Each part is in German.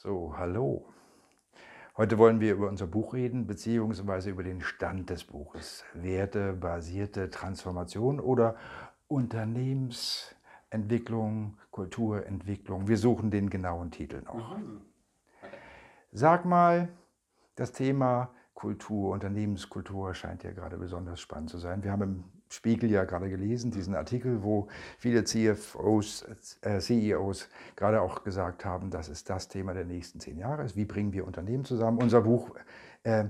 So, hallo. Heute wollen wir über unser Buch reden, beziehungsweise über den Stand des Buches. Wertebasierte Transformation oder Unternehmensentwicklung, Kulturentwicklung. Wir suchen den genauen Titel noch. Mhm. Sag mal, das Thema Kultur, Unternehmenskultur scheint ja gerade besonders spannend zu sein. Wir haben im Spiegel ja gerade gelesen, diesen Artikel, wo viele CFOs, äh, CEOs gerade auch gesagt haben, das ist das Thema der nächsten zehn Jahre. Wie bringen wir Unternehmen zusammen? Unser Buch, äh,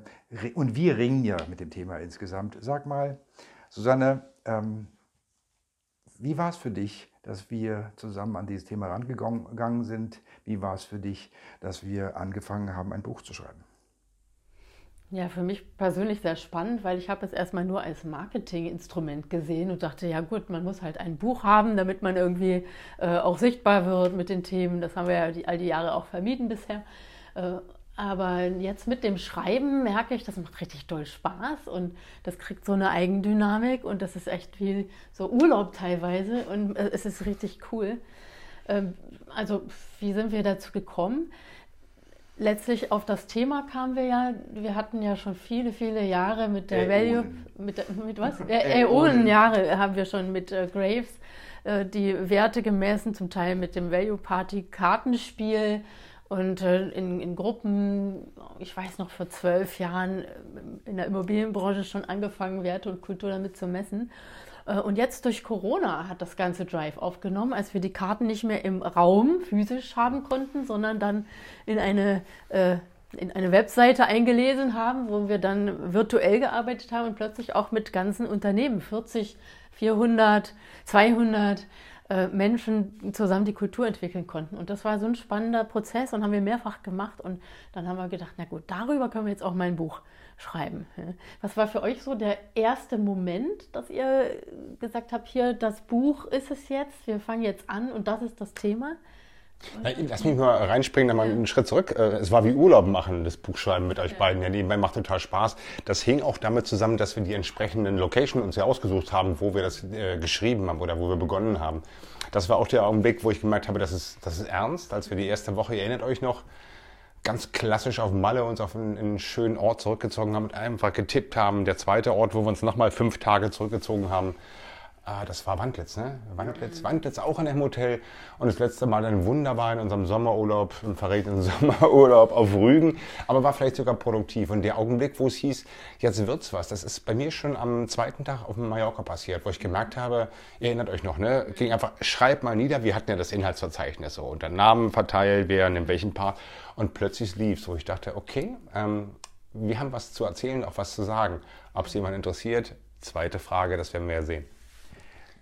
und wir ringen ja mit dem Thema insgesamt. Sag mal, Susanne, ähm, wie war es für dich, dass wir zusammen an dieses Thema rangegangen sind? Wie war es für dich, dass wir angefangen haben, ein Buch zu schreiben? Ja, für mich persönlich sehr spannend, weil ich habe es erstmal nur als Marketinginstrument gesehen und dachte, ja gut, man muss halt ein Buch haben, damit man irgendwie äh, auch sichtbar wird mit den Themen. Das haben wir ja die, all die Jahre auch vermieden bisher. Äh, aber jetzt mit dem Schreiben merke ich, das macht richtig toll Spaß und das kriegt so eine Eigendynamik und das ist echt wie so Urlaub teilweise und äh, es ist richtig cool. Ähm, also wie sind wir dazu gekommen? Letztlich auf das Thema kamen wir ja, wir hatten ja schon viele, viele Jahre mit der Value, mit, mit was? Äonen Jahre haben wir schon mit äh, Graves äh, die Werte gemessen, zum Teil mit dem Value Party Kartenspiel und äh, in, in, Gruppen, ich weiß noch, vor zwölf Jahren äh, in der Immobilienbranche schon angefangen, Werte und Kultur damit zu messen. Äh, und jetzt durch Corona hat das ganze Drive aufgenommen, als wir die Karten nicht mehr im Raum physisch haben konnten, sondern dann in eine, äh, in eine Webseite eingelesen haben, wo wir dann virtuell gearbeitet haben und plötzlich auch mit ganzen Unternehmen, 40, 400, 200 Menschen zusammen die Kultur entwickeln konnten. Und das war so ein spannender Prozess und haben wir mehrfach gemacht. Und dann haben wir gedacht, na gut, darüber können wir jetzt auch mal ein Buch schreiben. Was war für euch so der erste Moment, dass ihr gesagt habt, hier, das Buch ist es jetzt, wir fangen jetzt an und das ist das Thema? Lass mich mal reinspringen, dann mal einen Schritt zurück. Äh, es war wie Urlaub machen, das Buchschreiben mit euch beiden. Ja, nebenbei macht total Spaß. Das hing auch damit zusammen, dass wir die entsprechenden Location uns ja ausgesucht haben, wo wir das äh, geschrieben haben oder wo wir begonnen haben. Das war auch der Augenblick, wo ich gemerkt habe, das ist, das ist ernst. Als wir die erste Woche, ihr erinnert euch noch, ganz klassisch auf Malle uns auf einen, einen, schönen Ort zurückgezogen haben und einfach getippt haben. Der zweite Ort, wo wir uns nochmal fünf Tage zurückgezogen haben, Ah, das war Wandlitz, ne? Wandlitz, Wandlitz auch in einem Hotel. Und das letzte Mal dann wunderbar in unserem Sommerurlaub, im verregneten Sommerurlaub auf Rügen. Aber war vielleicht sogar produktiv. Und der Augenblick, wo es hieß, jetzt wird's was, das ist bei mir schon am zweiten Tag auf Mallorca passiert, wo ich gemerkt habe, ihr erinnert euch noch, ne? Ging einfach, schreibt mal nieder, wir hatten ja das Inhaltsverzeichnis so. Und dann Namen verteilt, wer in welchem Part. Und plötzlich lief's, wo ich dachte, okay, ähm, wir haben was zu erzählen, auch was zu sagen. Ob es jemand interessiert, zweite Frage, das werden wir ja sehen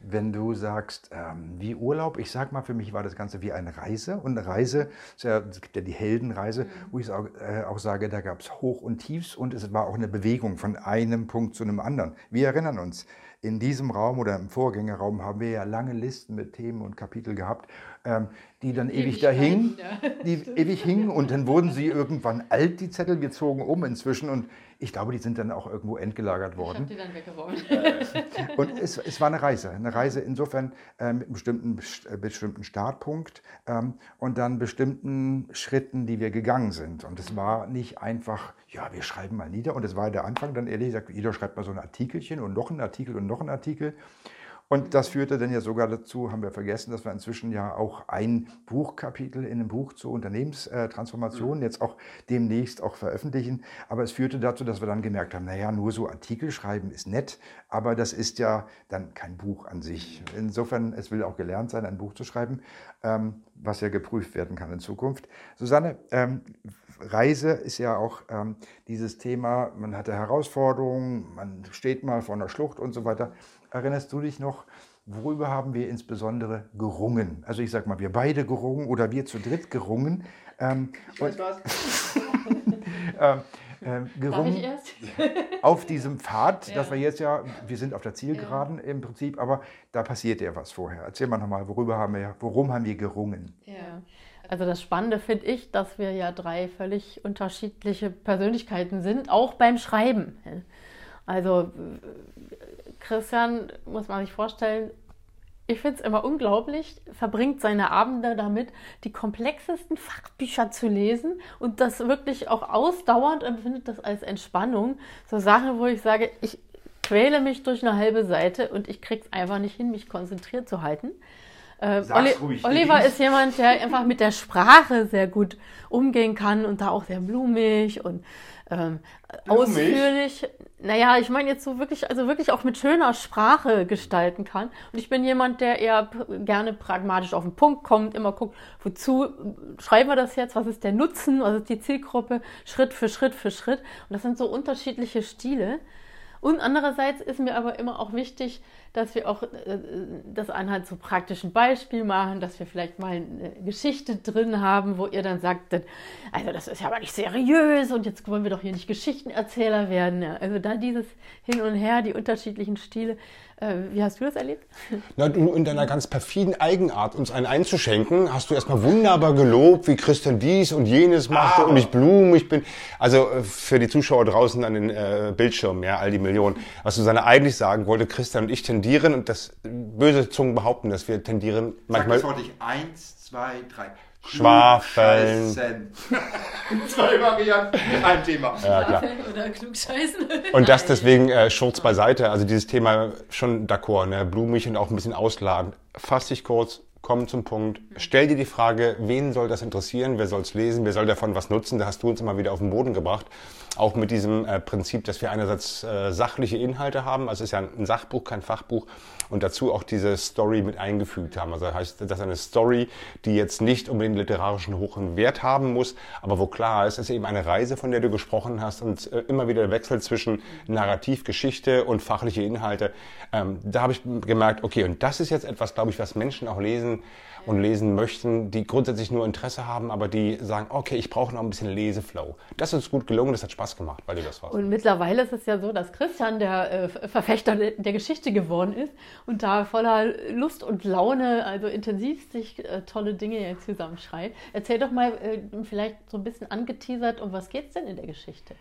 wenn du sagst, ähm, wie Urlaub, ich sag mal, für mich war das Ganze wie eine Reise. Und eine Reise, ja, es gibt ja die Heldenreise, mhm. wo ich auch, äh, auch sage, da gab es Hoch und Tiefs und es war auch eine Bewegung von einem Punkt zu einem anderen. Wir erinnern uns, in diesem Raum oder im Vorgängerraum haben wir ja lange Listen mit Themen und Kapitel gehabt, ähm, die dann ewig da hingen, ja. die ewig hingen und dann wurden sie irgendwann alt, die Zettel. Wir zogen um inzwischen und ich glaube, die sind dann auch irgendwo entgelagert worden. Ich habe die dann weggeworfen. und es, es, war eine Reise, eine Reise insofern äh, mit einem bestimmten, äh, bestimmten Startpunkt ähm, und dann bestimmten Schritten, die wir gegangen sind. Und es war nicht einfach, ja, wir schreiben mal nieder. Und es war der Anfang dann ehrlich gesagt, jeder schreibt mal so ein Artikelchen und noch ein Artikel und noch ein Artikel. Und das führte dann ja sogar dazu, haben wir vergessen, dass wir inzwischen ja auch ein Buchkapitel in einem Buch zur Unternehmenstransformation jetzt auch demnächst auch veröffentlichen. Aber es führte dazu, dass wir dann gemerkt haben, naja, nur so Artikel schreiben ist nett, aber das ist ja dann kein Buch an sich. Insofern, es will auch gelernt sein, ein Buch zu schreiben, ähm, was ja geprüft werden kann in Zukunft. Susanne, ähm, Reise ist ja auch ähm, dieses Thema, man hatte Herausforderungen, man steht mal vor einer Schlucht und so weiter. Erinnerst du dich noch, worüber haben wir insbesondere gerungen? Also ich sag mal, wir beide gerungen oder wir zu dritt gerungen. Ähm, ich weiß was. ähm, äh, gerungen auf diesem Pfad, ja. dass wir jetzt ja, wir sind auf der Zielgeraden ja. im Prinzip, aber da passiert ja was vorher. Erzähl mal nochmal, worüber haben wir, worum haben wir gerungen? Ja. Also das Spannende finde ich, dass wir ja drei völlig unterschiedliche Persönlichkeiten sind, auch beim Schreiben. Also Christian, muss man sich vorstellen, ich finde es immer unglaublich, verbringt seine Abende damit, die komplexesten Fachbücher zu lesen und das wirklich auch ausdauernd empfindet das als Entspannung. So Sachen, wo ich sage, ich quäle mich durch eine halbe Seite und ich kriege es einfach nicht hin, mich konzentriert zu halten. Äh, Oli ruhig, Oliver ist jemand, der einfach mit der Sprache sehr gut umgehen kann und da auch sehr blumig und ähm, ausführlich. Naja, ich meine jetzt so wirklich, also wirklich auch mit schöner Sprache gestalten kann. Und ich bin jemand, der eher gerne pragmatisch auf den Punkt kommt, immer guckt, wozu schreiben wir das jetzt, was ist der Nutzen, was ist die Zielgruppe, Schritt für Schritt für Schritt. Und das sind so unterschiedliche Stile. Und andererseits ist mir aber immer auch wichtig, dass wir auch äh, das anhand so praktischen Beispiel machen, dass wir vielleicht mal eine Geschichte drin haben, wo ihr dann sagt, also das ist ja aber nicht seriös und jetzt wollen wir doch hier nicht Geschichtenerzähler werden. Also da dieses Hin und Her, die unterschiedlichen Stile, wie hast du das erlebt? Na, du in deiner ganz perfiden Eigenart, uns einen einzuschenken, hast du erstmal wunderbar gelobt, wie Christian dies und jenes machte ah. und ich blumig bin. Also äh, für die Zuschauer draußen an den äh, Bildschirmen, ja, all die Millionen. Was Susanne eigentlich sagen wollte, Christian und ich tendieren, und das böse Zungen behaupten, dass wir tendieren manchmal... Sag das Wort eins, zwei, drei. Schwafeln. Zwei Varianten, ein Thema. Ja, klar. Oder klugscheißen. Und das deswegen äh, Schurz beiseite. Also dieses Thema schon d'accord, ne? blumig und auch ein bisschen ausladend. Fass dich kurz, komm zum Punkt. Stell dir die Frage, wen soll das interessieren? Wer soll es lesen? Wer soll davon was nutzen? Da hast du uns immer wieder auf den Boden gebracht. Auch mit diesem äh, Prinzip, dass wir einerseits äh, sachliche Inhalte haben. Also es ist ja ein Sachbuch, kein Fachbuch und dazu auch diese Story mit eingefügt haben. Also das heißt, das ist eine Story, die jetzt nicht unbedingt literarischen hohen Wert haben muss, aber wo klar ist, es ist eben eine Reise, von der du gesprochen hast und äh, immer wieder der Wechsel zwischen Narrativ, Geschichte und fachliche Inhalte. Ähm, da habe ich gemerkt, okay, und das ist jetzt etwas, glaube ich, was Menschen auch lesen und lesen möchten, die grundsätzlich nur Interesse haben, aber die sagen, okay, ich brauche noch ein bisschen Leseflow. Das ist uns gut gelungen, das hat Spaß gemacht, weil du das warst. Und mittlerweile ist es ja so, dass Christian der äh, Verfechter der Geschichte geworden ist und da voller Lust und Laune, also intensiv sich äh, tolle Dinge jetzt zusammenschreibt. Erzähl doch mal äh, vielleicht so ein bisschen angeteasert, um was geht es denn in der Geschichte?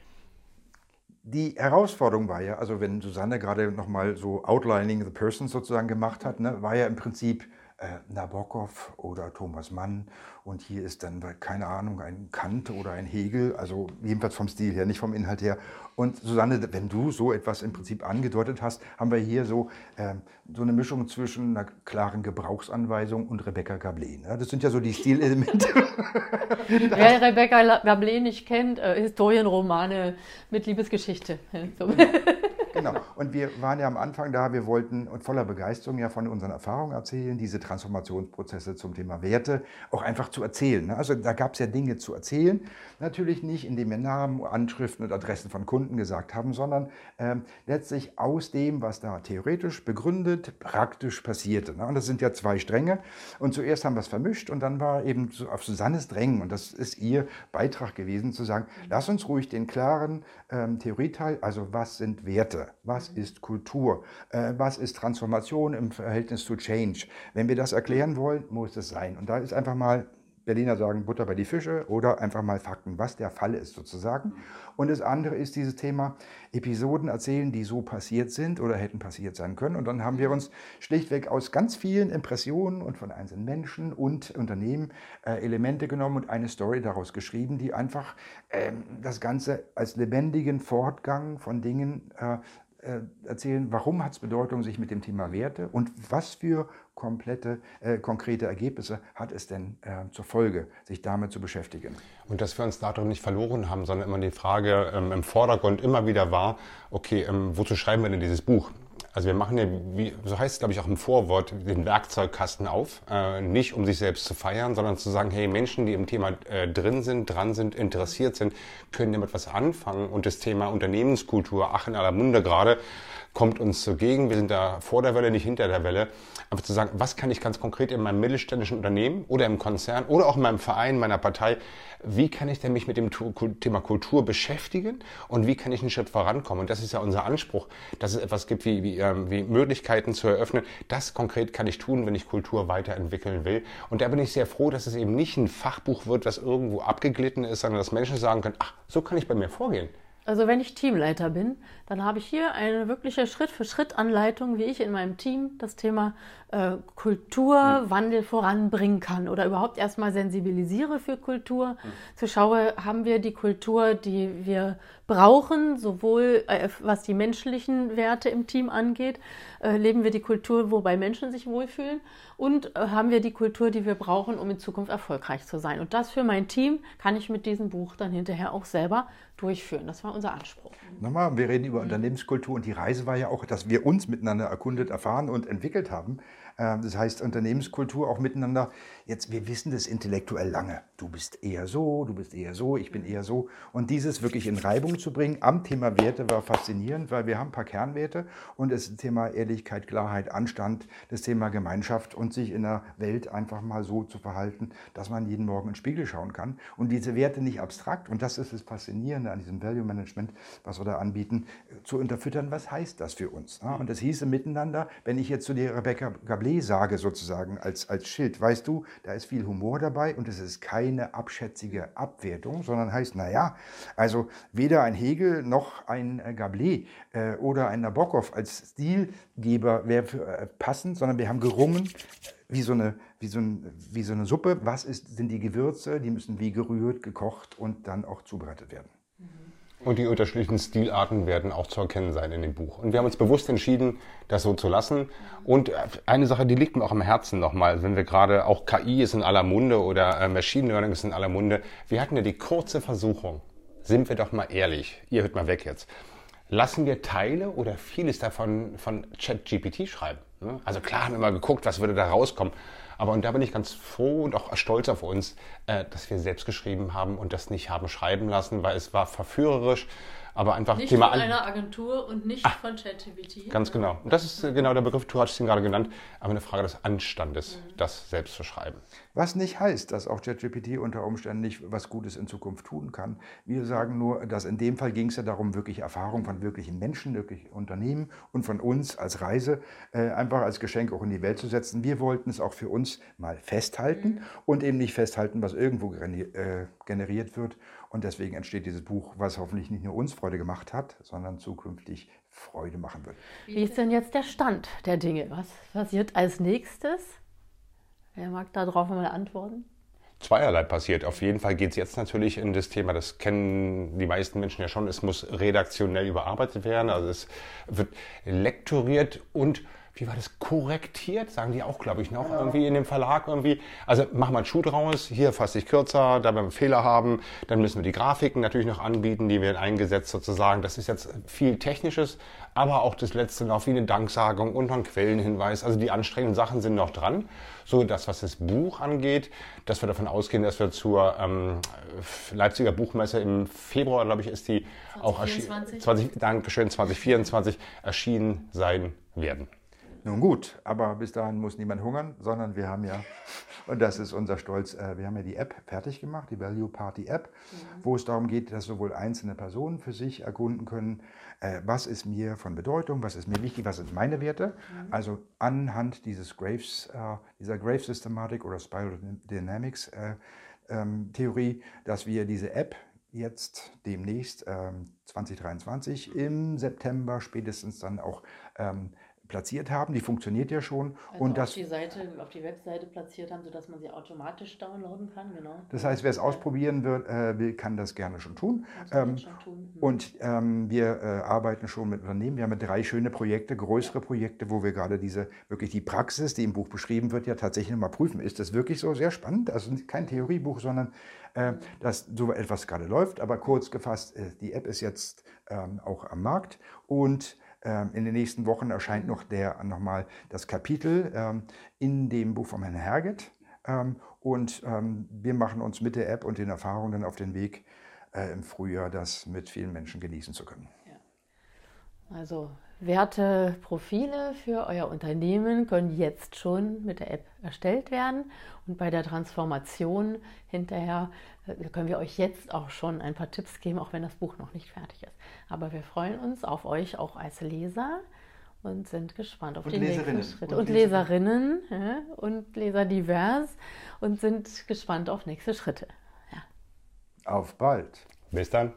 Die Herausforderung war ja, also wenn Susanne gerade nochmal so Outlining the Person sozusagen gemacht hat, ne, war ja im Prinzip äh, Nabokov oder Thomas Mann und hier ist dann, keine Ahnung, ein Kant oder ein Hegel, also jedenfalls vom Stil her, nicht vom Inhalt her. Und Susanne, wenn du so etwas im Prinzip angedeutet hast, haben wir hier so, äh, so eine Mischung zwischen einer klaren Gebrauchsanweisung und Rebecca Gablé. Ne? Das sind ja so die Stilelemente. Wer Rebecca Gablé nicht kennt, äh, Historienromane mit Liebesgeschichte. Genau. Und wir waren ja am Anfang da, wir wollten und voller Begeisterung ja von unseren Erfahrungen erzählen, diese Transformationsprozesse zum Thema Werte auch einfach zu erzählen. Ne? Also da gab es ja Dinge zu erzählen. Natürlich nicht, indem wir Namen, Anschriften und Adressen von Kunden gesagt haben, sondern ähm, letztlich aus dem, was da theoretisch begründet, praktisch passierte. Ne? Und das sind ja zwei Stränge. Und zuerst haben wir es vermischt und dann war eben auf Susannes Drängen, und das ist ihr Beitrag gewesen, zu sagen, lass uns ruhig den klaren ähm, Theorieteil, also was sind Werte, was ist Kultur, äh, was ist Transformation im Verhältnis zu Change. Wenn wir das erklären wollen, muss es sein. Und da ist einfach mal Berliner sagen Butter bei die Fische oder einfach mal Fakten, was der Fall ist sozusagen. Und das andere ist dieses Thema Episoden erzählen, die so passiert sind oder hätten passiert sein können. Und dann haben wir uns schlichtweg aus ganz vielen Impressionen und von einzelnen Menschen und Unternehmen äh, Elemente genommen und eine Story daraus geschrieben, die einfach äh, das Ganze als lebendigen Fortgang von Dingen äh, äh, erzählen, warum hat es Bedeutung, sich mit dem Thema Werte und was für komplette, äh, konkrete Ergebnisse hat es denn äh, zur Folge, sich damit zu beschäftigen. Und dass wir uns darum nicht verloren haben, sondern immer die Frage ähm, im Vordergrund immer wieder war, okay, ähm, wozu schreiben wir denn dieses Buch? Also wir machen ja, wie, so heißt es glaube ich auch im Vorwort, den Werkzeugkasten auf. Äh, nicht um sich selbst zu feiern, sondern zu sagen, hey, Menschen, die im Thema äh, drin sind, dran sind, interessiert sind, können damit was anfangen. Und das Thema Unternehmenskultur, ach in aller Munde gerade, kommt uns zugegen. Wir sind da vor der Welle, nicht hinter der Welle. Einfach zu sagen, was kann ich ganz konkret in meinem mittelständischen Unternehmen oder im Konzern oder auch in meinem Verein, meiner Partei, wie kann ich denn mich mit dem Thema Kultur beschäftigen und wie kann ich einen Schritt vorankommen? Und das ist ja unser Anspruch, dass es etwas gibt wie, wie, ähm, wie Möglichkeiten zu eröffnen. Das konkret kann ich tun, wenn ich Kultur weiterentwickeln will. Und da bin ich sehr froh, dass es eben nicht ein Fachbuch wird, das irgendwo abgeglitten ist, sondern dass Menschen sagen können, ach, so kann ich bei mir vorgehen. Also wenn ich Teamleiter bin, dann habe ich hier eine wirkliche Schritt-für-Schritt-Anleitung, wie ich in meinem Team das Thema äh, Kulturwandel voranbringen kann oder überhaupt erstmal sensibilisiere für Kultur. Mhm. Zu schaue, haben wir die Kultur, die wir brauchen, sowohl äh, was die menschlichen Werte im Team angeht, äh, leben wir die Kultur, wobei Menschen sich wohlfühlen und äh, haben wir die Kultur, die wir brauchen, um in Zukunft erfolgreich zu sein. Und das für mein Team kann ich mit diesem Buch dann hinterher auch selber durchführen. Das war unser Anspruch. Nochmal, wir reden über Unternehmenskultur und die Reise war ja auch, dass wir uns miteinander erkundet, erfahren und entwickelt haben. Ähm, das heißt, Unternehmenskultur auch miteinander. Jetzt, wir wissen das intellektuell lange. Du bist eher so, du bist eher so, ich bin eher so. Und dieses wirklich in Reibung zu bringen am Thema Werte war faszinierend, weil wir haben ein paar Kernwerte und das Thema Ehrlichkeit, Klarheit, Anstand, das Thema Gemeinschaft und sich in der Welt einfach mal so zu verhalten, dass man jeden Morgen in den Spiegel schauen kann. Und diese Werte nicht abstrakt, und das ist das Faszinierende an diesem Value Management, was wir da anbieten, zu unterfüttern, was heißt das für uns. Und das hieße miteinander, wenn ich jetzt zu dir, Rebecca Gabriel, sage sozusagen als, als Schild. Weißt du, da ist viel Humor dabei und es ist keine abschätzige Abwertung, sondern heißt, naja, also weder ein Hegel noch ein äh, Gablet äh, oder ein Nabokov als Stilgeber wäre äh, passend, sondern wir haben gerungen, wie so eine, wie so, ein, wie so eine Suppe. Was ist, sind die Gewürze? Die müssen wie gerührt, gekocht und dann auch zubereitet werden. Und die unterschiedlichen Stilarten werden auch zu erkennen sein in dem Buch. Und wir haben uns bewusst entschieden, das so zu lassen. Und eine Sache, die liegt mir auch am Herzen nochmal, wenn wir gerade, auch KI ist in aller Munde oder äh, Machine Learning ist in aller Munde. Wir hatten ja die kurze Versuchung. Sind wir doch mal ehrlich. Ihr hört mal weg jetzt. Lassen wir Teile oder vieles davon von ChatGPT schreiben? Ne? Also klar haben wir mal geguckt, was würde da rauskommen. Aber und da bin ich ganz froh und auch stolz auf uns, äh, dass wir selbst geschrieben haben und das nicht haben schreiben lassen, weil es war verführerisch. Aber einfach nicht Thema von einer Agentur und nicht Ach, von ChatGPT. Ganz genau. Und das ist äh, genau der Begriff, du hast ihn gerade genannt, aber eine Frage des Anstandes, mhm. das selbst zu schreiben. Was nicht heißt, dass auch ChatGPT unter Umständen nicht was Gutes in Zukunft tun kann. Wir sagen nur, dass in dem Fall ging es ja darum, wirklich Erfahrung von wirklichen Menschen, wirklich Unternehmen und von uns als Reise äh, einfach als Geschenk auch in die Welt zu setzen. Wir wollten es auch für uns mal festhalten mhm. und eben nicht festhalten, was irgendwo äh, generiert wird. Und deswegen entsteht dieses Buch, was hoffentlich nicht nur uns Freude gemacht hat, sondern zukünftig Freude machen wird. Wie ist denn jetzt der Stand der Dinge? Was passiert als nächstes? Wer mag darauf mal antworten? Zweierlei passiert. Auf jeden Fall geht es jetzt natürlich in das Thema, das kennen die meisten Menschen ja schon, es muss redaktionell überarbeitet werden. Also es wird lektoriert und wie war das, korrektiert, sagen die auch, glaube ich, noch irgendwie in dem Verlag irgendwie. Also mach mal einen Schuh draus, hier fasse ich kürzer, da werden wir Fehler haben, dann müssen wir die Grafiken natürlich noch anbieten, die werden eingesetzt sozusagen. Das ist jetzt viel Technisches, aber auch das letzte noch wie eine Danksagung und noch ein Quellenhinweis. Also die anstrengenden Sachen sind noch dran. So, das, was das Buch angeht, dass wir davon ausgehen, dass wir zur ähm, Leipziger Buchmesse im Februar, glaube ich, ist die 2024. auch erschienen, 20, Dankeschön, 2024 erschienen sein werden. Nun gut, aber bis dahin muss niemand hungern, sondern wir haben ja, und das ist unser Stolz, äh, wir haben ja die App fertig gemacht, die Value Party App, mhm. wo es darum geht, dass sowohl einzelne Personen für sich erkunden können, äh, was ist mir von Bedeutung, was ist mir wichtig, was sind meine Werte. Mhm. Also anhand dieses Graves, äh, dieser Graves-Systematik oder Spiral Dynamics ähm, Theorie, dass wir diese App jetzt demnächst 2023 ähm, im September spätestens dann auch ähm, platziert haben. Die funktioniert ja schon. Also und auf das, die Seite, auf die Webseite platziert haben, sodass man sie automatisch downloaden kann. Genau. Das heißt, wer es ausprobieren wird, äh, will, kann das gerne schon tun. Ähm, schon tun. Mhm. Und ähm, wir äh, arbeiten schon mit Unternehmen. Wir haben drei schöne Projekte, größere Projekte, wo wir gerade diese wirklich die Praxis, die im Buch beschrieben wird, ja tatsächlich nochmal prüfen. Ist das wirklich so sehr spannend? Also kein Theoriebuch, sondern äh, mhm. dass so etwas gerade läuft. Aber kurz gefasst, äh, die App ist jetzt ähm, auch am Markt und in den nächsten Wochen erscheint noch der nochmal das Kapitel ähm, in dem Buch von Herrn Herget. Ähm, und wir machen uns mit der App und den Erfahrungen auf den Weg äh, im Frühjahr, das mit vielen Menschen genießen zu können. Also Werteprofile für euer Unternehmen können jetzt schon mit der App erstellt werden. Und bei der Transformation hinterher äh, können wir euch jetzt auch schon ein paar Tipps geben, auch wenn das Buch noch nicht fertig ist. Aber wir freuen uns auf euch auch als Leser und sind gespannt auf und die nächsten Schritte. Und, und Leserinnen ja, und Leser divers und sind gespannt auf nächste Schritte. Ja. Auf bald. Bis dann.